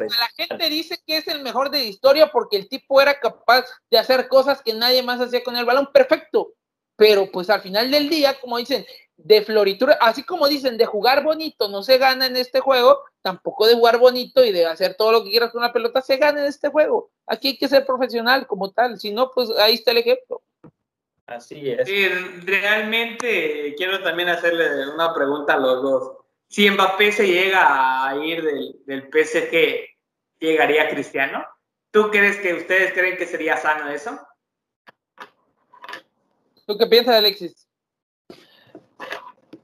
[SPEAKER 1] la gente dice que es el mejor de la historia porque el tipo era capaz de hacer cosas que nadie más hacía con el balón. Perfecto. Pero pues al final del día, como dicen, de floritura, así como dicen, de jugar bonito no se gana en este juego, tampoco de jugar bonito y de hacer todo lo que quieras con una pelota se gana en este juego. Aquí hay que ser profesional como tal, si no, pues ahí está el ejemplo.
[SPEAKER 3] Así es.
[SPEAKER 2] Sí, realmente quiero también hacerle una pregunta a los dos. Si Mbappé se llega a ir del, del PSG, ¿llegaría Cristiano? ¿Tú crees que ustedes creen que sería sano eso?
[SPEAKER 1] ¿Tú qué piensas, Alexis?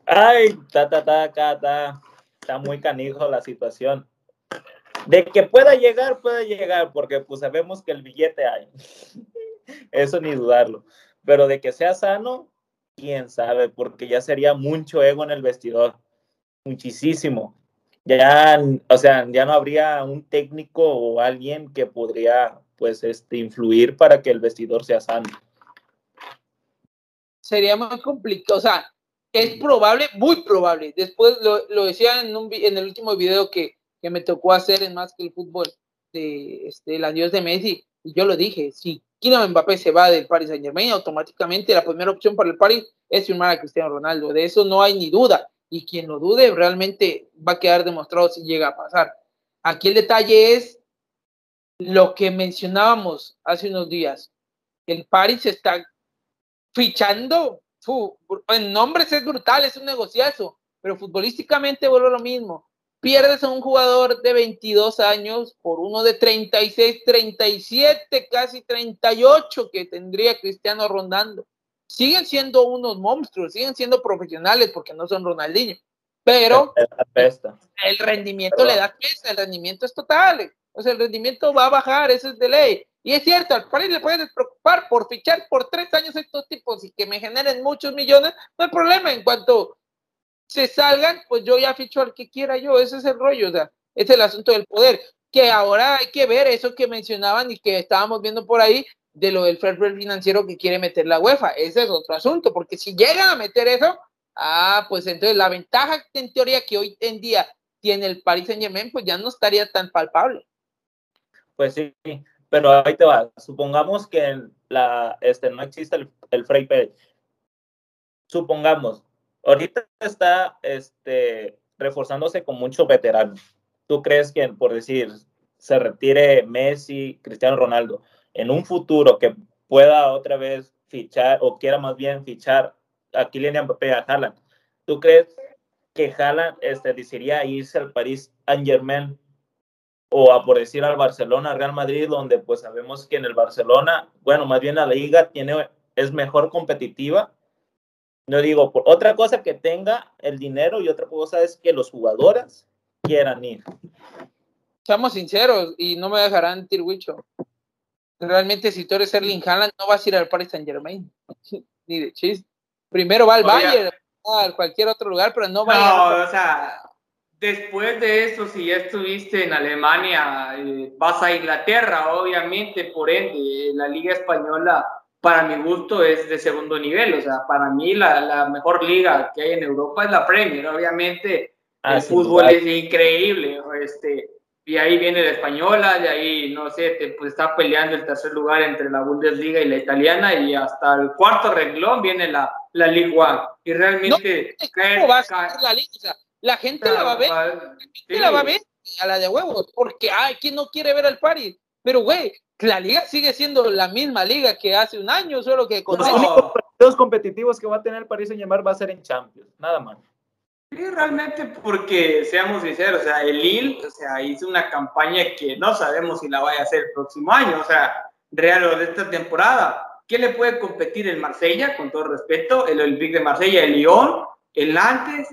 [SPEAKER 3] Ay, ta, ta, ta, ta, ta. Está muy canijo la situación. De que pueda llegar, puede llegar, porque pues sabemos que el billete hay. Eso ni dudarlo. Pero de que sea sano, quién sabe, porque ya sería mucho ego en el vestidor. Muchísimo. Ya, o sea, ya no habría un técnico o alguien que podría, pues, este, influir para que el vestidor sea sano.
[SPEAKER 1] Sería más complicado, o sea, es probable, muy probable. Después lo, decía en, un, en el último video que, que, me tocó hacer en Más que el Fútbol de este, el adiós de Messi. Yo lo dije, si Kylian Mbappé se va del Paris Saint Germain, automáticamente la primera opción para el Paris es firmar a Cristiano Ronaldo. De eso no hay ni duda. Y quien lo dude realmente va a quedar demostrado si llega a pasar. Aquí el detalle es lo que mencionábamos hace unos días. El Paris está fichando en nombres es brutal, es un negociazo, pero futbolísticamente vuelve lo mismo. Pierdes a un jugador de 22 años por uno de 36, 37, casi 38 que tendría Cristiano rondando. Siguen siendo unos monstruos, siguen siendo profesionales porque no son Ronaldinho, pero el rendimiento le da pesa, el rendimiento es total. O sea, el rendimiento va a bajar, eso es de ley. Y es cierto, al París le puedes preocupar por fichar por tres años estos tipos y que me generen muchos millones, no hay problema. En cuanto se salgan, pues yo ya ficho al que quiera yo, ese es el rollo, o sea, es el asunto del poder. Que ahora hay que ver eso que mencionaban y que estábamos viendo por ahí de lo del fair financiero que quiere meter la UEFA. Ese es otro asunto, porque si llegan a meter eso, ah, pues entonces la ventaja en teoría que hoy en día tiene el Paris Saint Germain, pues ya no estaría tan palpable.
[SPEAKER 3] Pues sí, pero ahí te va. Supongamos que la, este, no existe el, el Frey Pérez. Supongamos, ahorita está este, reforzándose con muchos veteranos. ¿Tú crees que, por decir, se retire Messi, Cristiano Ronaldo, en un futuro que pueda otra vez fichar o quiera más bien fichar a Kylian Mbappé a Haaland, ¿tú crees que Haaland este, decidiría irse al París Saint Germain o a por decir al Barcelona, Real Madrid, donde pues sabemos que en el Barcelona, bueno, más bien la liga tiene, es mejor competitiva. No digo, por otra cosa que tenga el dinero y otra cosa es que los jugadores quieran ir.
[SPEAKER 1] Seamos sinceros y no me dejarán tirwicho. Realmente si tú eres Erling Haaland no vas a ir al Paris Saint Germain. Ni de chiste. Primero va al Bayern, a cualquier otro lugar, pero no va
[SPEAKER 2] no, o sea, Después de eso, si ya estuviste en Alemania, eh, vas a Inglaterra, obviamente, por ende, la Liga Española, para mi gusto, es de segundo nivel. O sea, para mí la, la mejor liga que hay en Europa es la Premier. Obviamente, ah, el fútbol es increíble. Este, y ahí viene la española, de ahí, no sé, te, pues está peleando el tercer lugar entre la Bundesliga y la italiana, y hasta el cuarto renglón viene la, la Ligue 1. Y realmente...
[SPEAKER 1] ¿cómo va a la liga? La gente la va a ver, la gente la va a ver a la de huevos, porque hay quien no quiere ver al Paris. Pero, güey, la liga sigue siendo la misma liga que hace un año, solo que
[SPEAKER 3] con los únicos partidos competitivos que va a tener el Paris Saint Germain va a ser en Champions, nada más.
[SPEAKER 2] Sí, realmente porque, seamos sinceros, o sea, el Lille, o sea, hizo una campaña que no sabemos si la vaya a hacer el próximo año, o sea, real o de esta temporada. ¿Qué le puede competir el Marsella, con todo respeto? El Olympique de Marsella, el Lyon, el Nantes,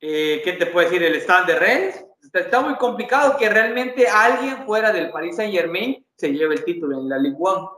[SPEAKER 2] eh, ¿qué te puede decir? El stand de Rennes. Está, muy complicado que realmente alguien fuera del Paris Saint Germain se lleve el título en la Ligue 1.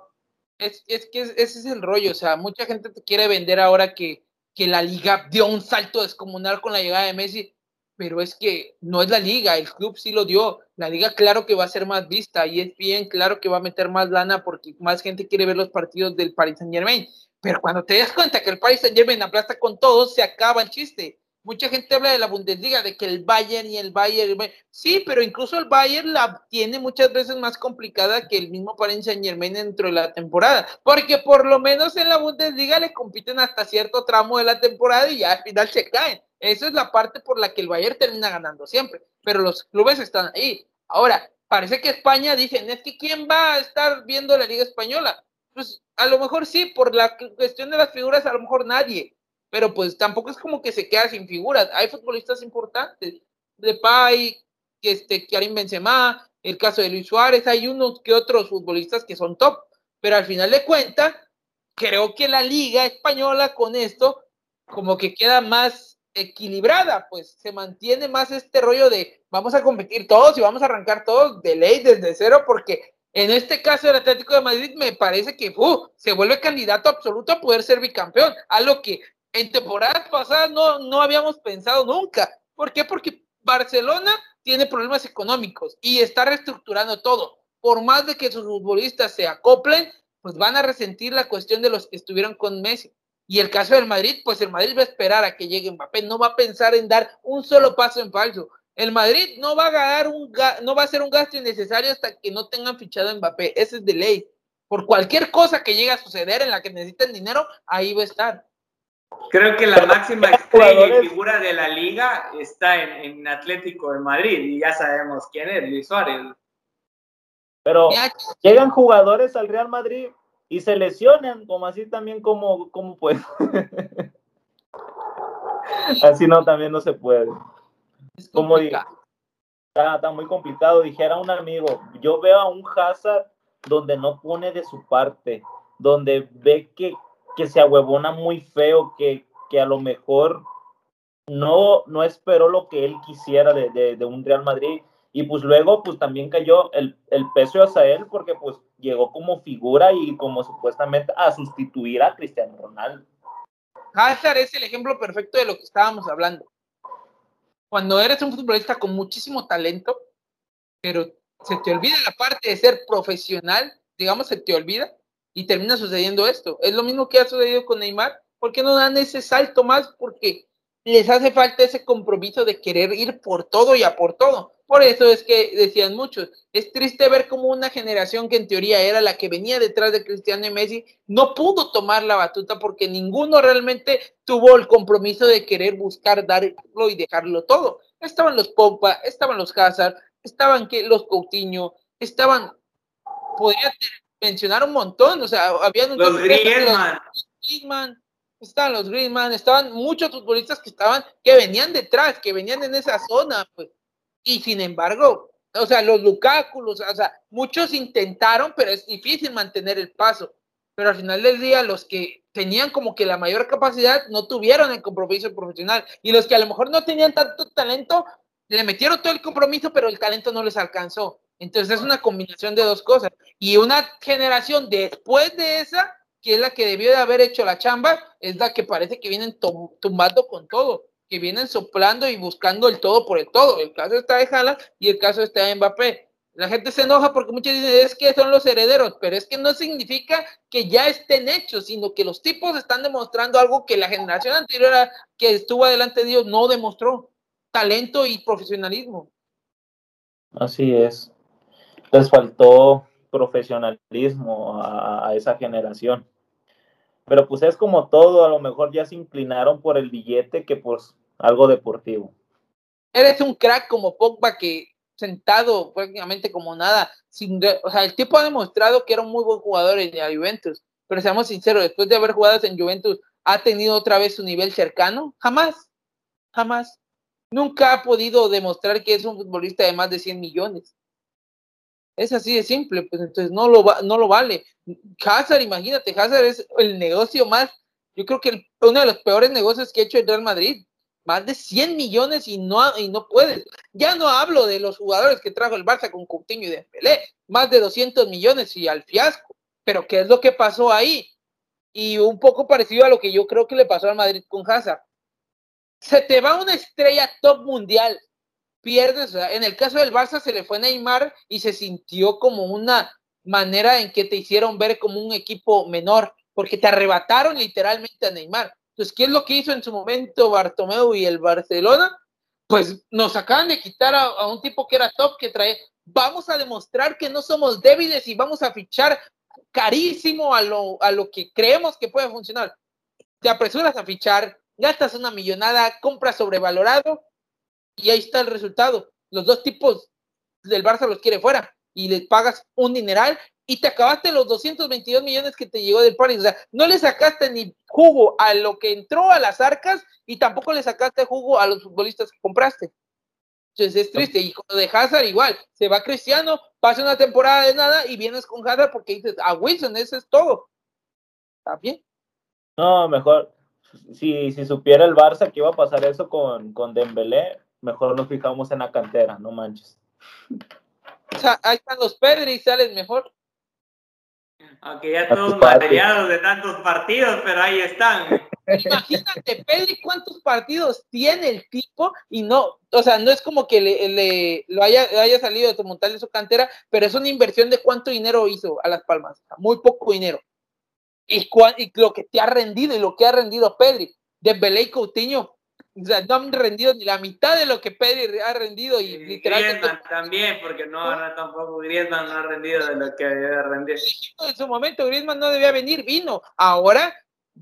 [SPEAKER 1] Es, es que ese es el rollo, o sea, mucha gente te quiere vender ahora que, que la liga dio un salto descomunal con la llegada de Messi, pero es que no es la liga, el club sí lo dio, la liga claro que va a ser más vista y es bien claro que va a meter más lana porque más gente quiere ver los partidos del Paris Saint Germain, pero cuando te das cuenta que el Paris Saint Germain aplasta con todos, se acaba el chiste mucha gente habla de la Bundesliga, de que el Bayern y el Bayern, sí, pero incluso el Bayern la tiene muchas veces más complicada que el mismo Paris Saint Germain dentro de la temporada, porque por lo menos en la Bundesliga le compiten hasta cierto tramo de la temporada y ya al final se caen. Esa es la parte por la que el Bayern termina ganando siempre, pero los clubes están ahí. Ahora, parece que España dicen, es que ¿quién va a estar viendo la Liga Española? Pues a lo mejor sí, por la cuestión de las figuras, a lo mejor nadie, pero pues tampoco es como que se queda sin figuras. Hay futbolistas importantes, de Pay, que este, Karim Benzema, el caso de Luis Suárez, hay unos que otros futbolistas que son top, pero al final de cuentas, creo que la liga española con esto como que queda más equilibrada, pues se mantiene más este rollo de vamos a competir todos y vamos a arrancar todos de ley desde cero, porque en este caso el Atlético de Madrid me parece que uh, se vuelve candidato absoluto a poder ser bicampeón, algo que en temporadas pasadas no, no habíamos pensado nunca. ¿Por qué? Porque Barcelona tiene problemas económicos y está reestructurando todo. Por más de que sus futbolistas se acoplen, pues van a resentir la cuestión de los que estuvieron con Messi. Y el caso del Madrid, pues el Madrid va a esperar a que llegue Mbappé, no va a pensar en dar un solo paso en falso. El Madrid no va a ganar un no va a hacer un gasto innecesario hasta que no tengan fichado a Mbappé, ese es de ley. Por cualquier cosa que llegue a suceder en la que necesiten dinero, ahí va a estar.
[SPEAKER 2] Creo que la máxima estrella y figura de la liga está en, Atlético de Madrid y ya sabemos quién es, Luis Suárez.
[SPEAKER 3] Pero llegan jugadores al Real Madrid y se lesionan, como así también como, como puede. así no, también no se puede. como diga, está, está muy complicado. Dijera un amigo, yo veo a un Hazard donde no pone de su parte, donde ve que que se ahuevona muy feo, que, que a lo mejor no, no esperó lo que él quisiera de, de, un Real Madrid. Y pues luego pues también cayó el, el peso hacia él porque pues llegó como figura y como supuestamente a sustituir a Cristiano Ronaldo.
[SPEAKER 1] Hazard es el ejemplo perfecto de lo que estábamos hablando. Cuando eres un futbolista con muchísimo talento, pero se te olvida la parte de ser profesional, digamos, se te olvida, y termina sucediendo esto. Es lo mismo que ha sucedido con Neymar. ¿Por qué no dan ese salto más? Porque les hace falta ese compromiso de querer ir por todo y a por todo. Por eso es que decían muchos, es triste ver cómo una generación que en teoría era la que venía detrás de Cristiano Messi no pudo tomar la batuta porque ninguno realmente tuvo el compromiso de querer buscar darlo y dejarlo todo. Estaban los Pogba, estaban los Hazard, estaban que los Coutinho, estaban podría mencionar un montón, o sea, habían
[SPEAKER 2] los Griezmann.
[SPEAKER 1] Griezmann estaban los Griezmann, estaban muchos futbolistas que estaban, que venían detrás, que venían en esa zona, pues. Y sin embargo, o sea, los Lukaku, o sea, muchos intentaron, pero es difícil mantener el paso. Pero al final del día, los que tenían como que la mayor capacidad no tuvieron el compromiso profesional. Y los que a lo mejor no tenían tanto talento, le metieron todo el compromiso, pero el talento no les alcanzó. Entonces es una combinación de dos cosas. Y una generación después de esa que es la que debió de haber hecho la chamba, es la que parece que vienen tumbando con todo, que vienen soplando y buscando el todo por el todo. El caso está de Jala y el caso está de Mbappé. La gente se enoja porque muchos dicen es que son los herederos, pero es que no significa que ya estén hechos, sino que los tipos están demostrando algo que la generación anterior que estuvo adelante de ellos no demostró, talento y profesionalismo.
[SPEAKER 3] Así es. Les faltó profesionalismo a, esa generación. Pero pues es como todo, a lo mejor ya se inclinaron por el billete que por algo deportivo.
[SPEAKER 1] Eres un crack como Pogba que sentado prácticamente como nada, sin, o sea, el tipo ha demostrado que era un muy buen jugador en la Juventus, pero seamos sinceros, después de haber jugado en Juventus, ¿ha tenido otra vez su nivel cercano? Jamás, jamás. Nunca ha podido demostrar que es un futbolista de más de 100 millones. Es así de simple, pues entonces no lo, no lo vale. Hazard, imagínate, Hazard es el negocio más, yo creo que uno de los peores negocios que ha hecho el Real Madrid. Más de 100 millones y no, y no puedes. Ya no hablo de los jugadores que trajo el Barça con Coutinho y Dembélé, más de 200 millones y al fiasco. Pero ¿qué es lo que pasó ahí? Y un poco parecido a lo que yo creo que le pasó al Madrid con Hazard. Se te va una estrella top mundial pierdes, en el caso del Barça se le fue Neymar y se sintió como una manera en que te hicieron ver como un equipo menor, porque te arrebataron literalmente a Neymar. Entonces, ¿qué es lo que hizo en su momento Bartomeu y el Barcelona? Pues nos acaban de quitar a, un tipo que era top, que trae, vamos a demostrar que no somos débiles y vamos a fichar carísimo a lo, a lo que creemos que puede funcionar. Te apresuras a fichar, gastas una millonada, compras sobrevalorado y ahí está el resultado. Los dos tipos del Barça los quiere fuera y les pagas un dineral y te acabaste los 222 millones que te llegó del Paris. O sea, no le sacaste ni jugo a lo que entró a las arcas y tampoco le sacaste jugo a los futbolistas que compraste. Entonces es triste. Y con de Hazard igual, se va Cristiano, pasa una temporada de nada y vienes con Hazard porque dices, a Wilson, eso es todo. ¿Está bien?
[SPEAKER 3] No, mejor. Si, si supiera el Barça que iba a pasar eso con, con Dembélé, mejor nos fijamos en la cantera, no manches.
[SPEAKER 1] O sea, ahí están los Pedri y salen mejor.
[SPEAKER 2] Aunque ya todos materiados de tantos partidos, pero ahí están.
[SPEAKER 1] Imagínate, Pedri, cuántos partidos tiene el tipo y no, o sea, no es como que le, lo haya, haya salido de montar de su cantera, pero es una inversión de cuánto dinero hizo a Las Palmas, muy poco dinero. Y, y lo que te ha rendido y lo que ha rendido Pedri, de Belé Coutinho, o sea, no han rendido ni la mitad de lo que Pedri ha rendido y, literalmente.
[SPEAKER 2] también, porque no, no, tampoco Griezmann no ha rendido de lo que debía rendir.
[SPEAKER 1] En su momento Griezmann no debía venir, vino. Ahora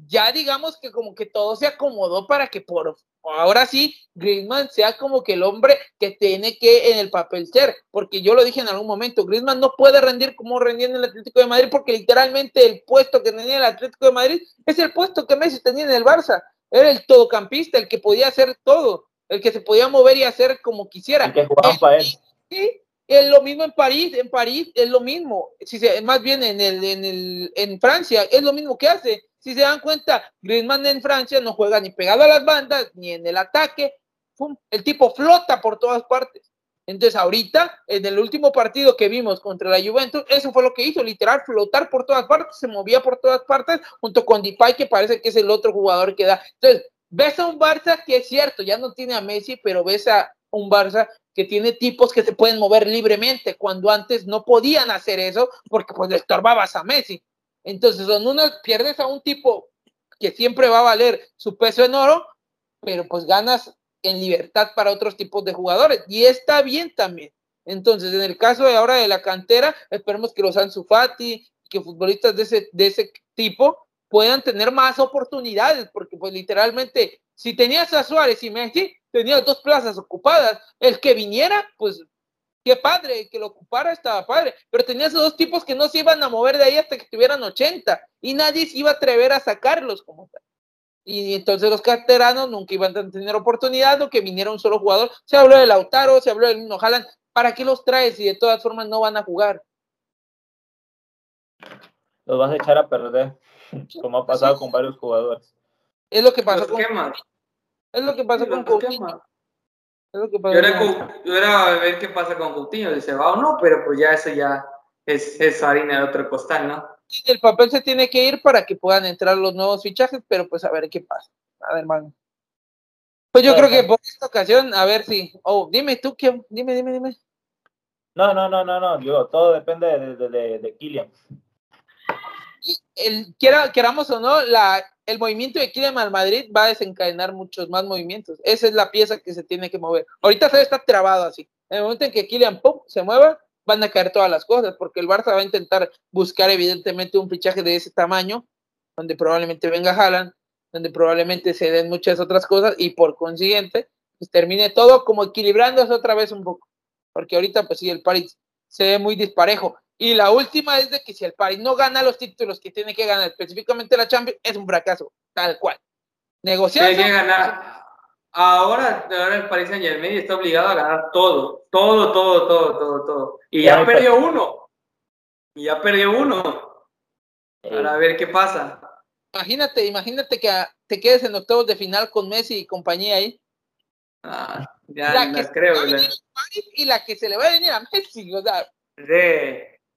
[SPEAKER 1] ya digamos que como que todo se acomodó para que por ahora sí Griezmann sea como que el hombre que tiene que en el papel ser, porque yo lo dije en algún momento, Griezmann no puede rendir como rendía en el Atlético de Madrid porque literalmente el puesto que tenía el Atlético de Madrid es el puesto que Messi tenía en el Barça. Era el todocampista, el que podía hacer todo, el que se podía mover y hacer como quisiera.
[SPEAKER 3] El que jugaba para él.
[SPEAKER 1] Sí, es lo mismo en París, en París es lo mismo, si se, más bien en el, en el, en Francia es lo mismo que hace. Si se dan cuenta, Griezmann en Francia no juega ni pegado a las bandas, ni en el ataque, el tipo flota por todas partes. Entonces ahorita, en el último partido que vimos contra la Juventus, eso fue lo que hizo, literal, flotar por todas partes, se movía por todas partes, junto con Depay, que parece que es el otro jugador que da. Entonces, ves a un Barça que es cierto, ya no tiene a Messi, pero ves a un Barça que tiene tipos que se pueden mover libremente, cuando antes no podían hacer eso porque pues le estorbabas a Messi. Entonces, cuando uno pierdes a un tipo que siempre va a valer su peso en oro, pero pues ganas en libertad para otros tipos de jugadores y está bien también. Entonces, en el caso de ahora de la cantera, esperemos que los Ansu Fati, que futbolistas de ese, de ese tipo puedan tener más oportunidades, porque pues literalmente, si tenías a Suárez y Messi, tenías dos plazas ocupadas. El que viniera, pues qué padre, el que lo ocupara estaba padre, pero tenías a dos tipos que no se iban a mover de ahí hasta que tuvieran 80 y nadie se iba a atrever a sacarlos como tal. Y entonces los canteranos nunca iban a tener oportunidad, o que viniera un solo jugador. Se habló de Lautaro, se habló de Nino ¿Para qué los traes si de todas formas no van a jugar?
[SPEAKER 3] Los vas a echar a perder, como ha pasado con varios jugadores.
[SPEAKER 1] Es lo que pasó con Es lo que pasó con Coutinho.
[SPEAKER 2] Es lo que pasó yo, era, a ver qué pasa con Coutinho, si se va o no, pero pues ya eso ya es, es harina de otro costal, ¿no?
[SPEAKER 1] El papel se tiene que ir para que puedan entrar los nuevos fichajes, pero pues a ver qué pasa. A ver, hermano. Pues yo creo que por esta ocasión, a ver si. Oh, dime tú, ¿qué? Dime, dime, dime.
[SPEAKER 3] No, no, no, no, no, yo, todo depende de, de, de, Kylian.
[SPEAKER 1] El, quiera, queramos o no, la, el movimiento de Kylian al Madrid va a desencadenar muchos más movimientos. Esa es la pieza que se tiene que mover. Ahorita se está trabado así. En el momento en que Kylian pum, se mueva, van a caer todas las cosas, porque el Barça va a intentar buscar evidentemente un fichaje de ese tamaño, donde probablemente venga Haaland, donde probablemente se den muchas otras cosas y por consiguiente, pues termine todo como equilibrándose otra vez un poco porque ahorita pues sí, el París se ve muy disparejo. Y la última es de que si el París no gana los títulos que tiene que ganar, específicamente la Champions, es un fracaso, tal cual. Negociar.
[SPEAKER 2] Tiene que ganar. Ahora, ahora el París Saint Germain está obligado a ganar todo, todo, todo, todo, todo, todo. Y ya, perdió uno. Y ya perdió uno. Para ver qué pasa.
[SPEAKER 1] Imagínate, imagínate que te quedes en octavos de final con Messi y compañía ahí.
[SPEAKER 2] Ah, ya la que creo.
[SPEAKER 1] Y la que se le va a venir a Messi, o sea.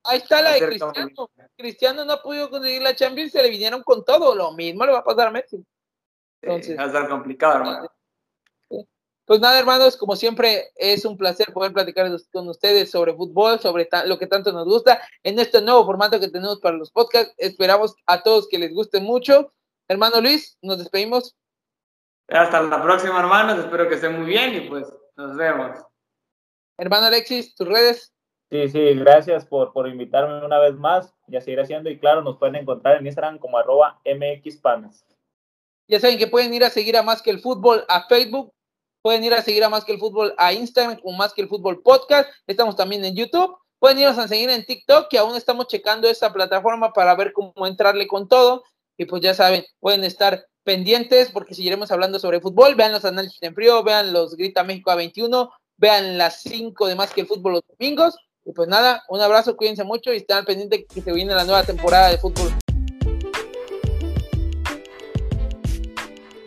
[SPEAKER 1] Ahí está la de Cristiano. Cristiano no ha podido conseguir la Champions, se le vinieron con todo. Lo mismo le va a pasar a Messi.
[SPEAKER 2] Entonces, va a estar complicado, hermano.
[SPEAKER 1] Pues nada, hermanos, como siempre, es un placer poder platicar con ustedes sobre fútbol, sobre lo que tanto nos gusta en este nuevo formato que tenemos para los podcasts. Esperamos a todos que les guste mucho. Hermano Luis, nos despedimos.
[SPEAKER 2] Hasta la próxima, hermanos. Espero que estén muy bien y pues nos vemos.
[SPEAKER 1] Hermano Alexis, tus redes.
[SPEAKER 3] Sí, sí, gracias por, por invitarme una vez más y a seguir haciendo. Y claro, nos pueden encontrar en Instagram como arroba mxpanas.
[SPEAKER 1] Ya saben que pueden ir a seguir a Más que el Fútbol a Facebook, pueden ir a seguir a Más que el Fútbol a Instagram como Más que el Fútbol Podcast. Estamos también en YouTube. Pueden irnos a seguir en TikTok, que aún estamos checando esa plataforma para ver cómo entrarle con todo. Y pues ya saben, pueden estar pendientes porque seguiremos hablando sobre fútbol. Vean los análisis en frío, vean los Grita México a 21, vean las 5 de más que el fútbol los domingos. Y pues nada, un abrazo, cuídense mucho y estén pendientes que se viene la nueva temporada de fútbol.